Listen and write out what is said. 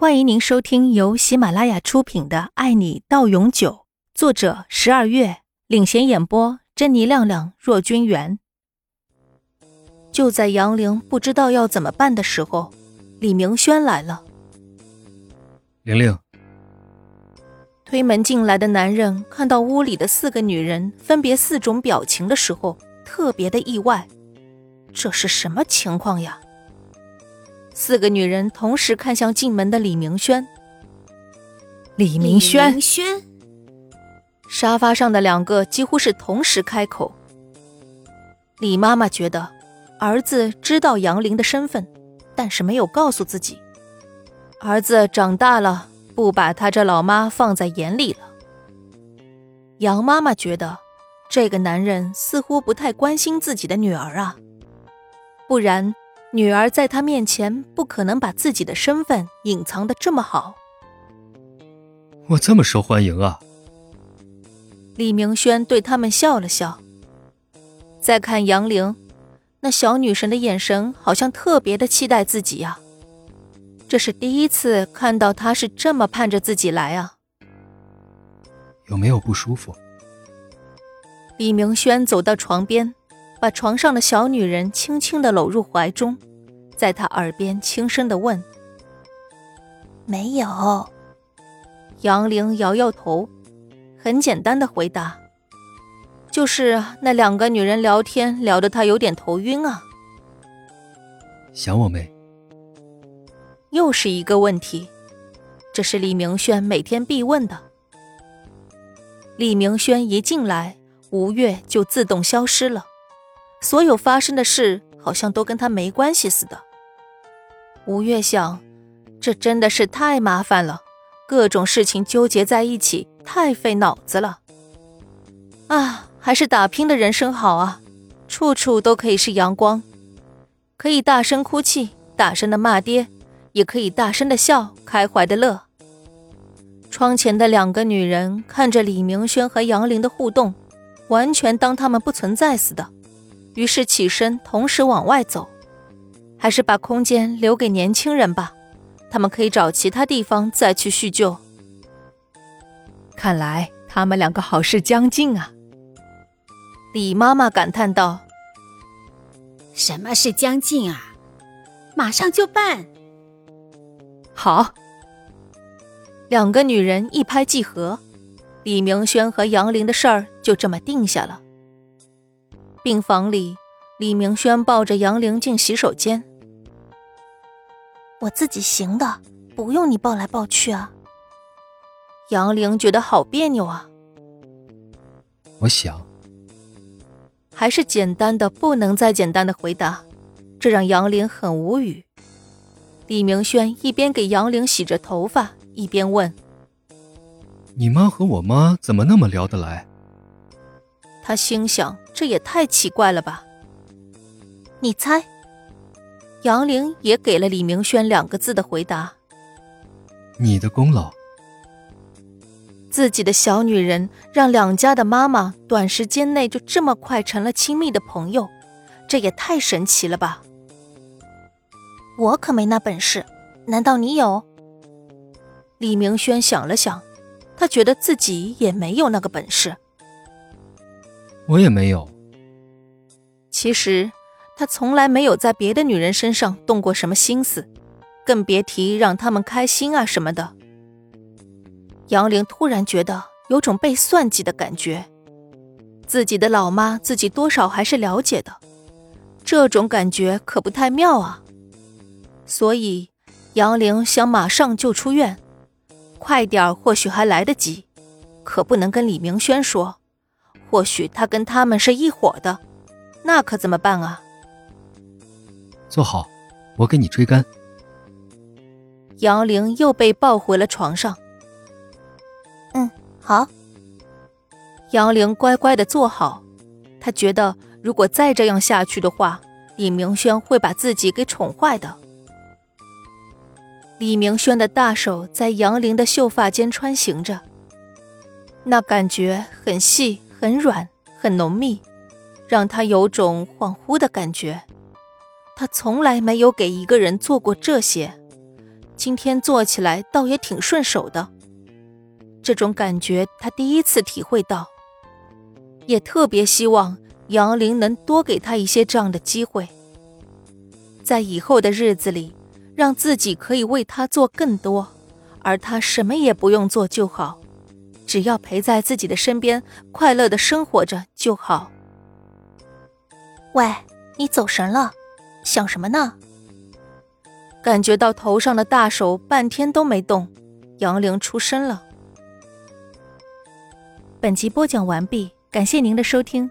欢迎您收听由喜马拉雅出品的《爱你到永久》，作者十二月领衔演播，珍妮、亮亮、若君元。就在杨玲不知道要怎么办的时候，李明轩来了。玲玲，推门进来的男人看到屋里的四个女人分别四种表情的时候，特别的意外。这是什么情况呀？四个女人同时看向进门的李明轩。李明轩，明轩，沙发上的两个几乎是同时开口。李妈妈觉得儿子知道杨玲的身份，但是没有告诉自己。儿子长大了，不把他这老妈放在眼里了。杨妈妈觉得这个男人似乎不太关心自己的女儿啊，不然。女儿在他面前不可能把自己的身份隐藏的这么好。我这么受欢迎啊！李明轩对他们笑了笑。再看杨玲，那小女神的眼神好像特别的期待自己呀。这是第一次看到她是这么盼着自己来啊。有没有不舒服？李明轩走到床边。把床上的小女人轻轻的搂入怀中，在他耳边轻声的问：“没有。”杨玲摇摇头，很简单的回答：“就是那两个女人聊天聊得她有点头晕啊。”想我没？又是一个问题，这是李明轩每天必问的。李明轩一进来，吴越就自动消失了。所有发生的事好像都跟他没关系似的。吴越想，这真的是太麻烦了，各种事情纠结在一起，太费脑子了。啊，还是打拼的人生好啊，处处都可以是阳光，可以大声哭泣，大声的骂爹，也可以大声的笑，开怀的乐。窗前的两个女人看着李明轩和杨玲的互动，完全当他们不存在似的。于是起身，同时往外走，还是把空间留给年轻人吧，他们可以找其他地方再去叙旧。看来他们两个好事将近啊！李妈妈感叹道：“什么是将近啊？马上就办。”好，两个女人一拍即合，李明轩和杨玲的事儿就这么定下了。病房里，李明轩抱着杨玲进洗手间。我自己行的，不用你抱来抱去啊。杨玲觉得好别扭啊。我想，还是简单的不能再简单的回答，这让杨玲很无语。李明轩一边给杨玲洗着头发，一边问：“你妈和我妈怎么那么聊得来？”他心想：“这也太奇怪了吧？”你猜？杨玲也给了李明轩两个字的回答：“你的功劳。”自己的小女人让两家的妈妈短时间内就这么快成了亲密的朋友，这也太神奇了吧！我可没那本事，难道你有？李明轩想了想，他觉得自己也没有那个本事。我也没有。其实，他从来没有在别的女人身上动过什么心思，更别提让他们开心啊什么的。杨玲突然觉得有种被算计的感觉，自己的老妈自己多少还是了解的，这种感觉可不太妙啊。所以，杨玲想马上就出院，快点或许还来得及，可不能跟李明轩说。或许他跟他们是一伙的，那可怎么办啊？坐好，我给你吹干。杨玲又被抱回了床上。嗯，好。杨玲乖乖的坐好，她觉得如果再这样下去的话，李明轩会把自己给宠坏的。李明轩的大手在杨玲的秀发间穿行着，那感觉很细。很软，很浓密，让她有种恍惚的感觉。他从来没有给一个人做过这些，今天做起来倒也挺顺手的。这种感觉他第一次体会到，也特别希望杨林能多给他一些这样的机会，在以后的日子里，让自己可以为他做更多，而他什么也不用做就好，只要陪在自己的身边，快乐的生活着就好。喂，你走神了，想什么呢？感觉到头上的大手半天都没动，杨凌出声了。本集播讲完毕，感谢您的收听。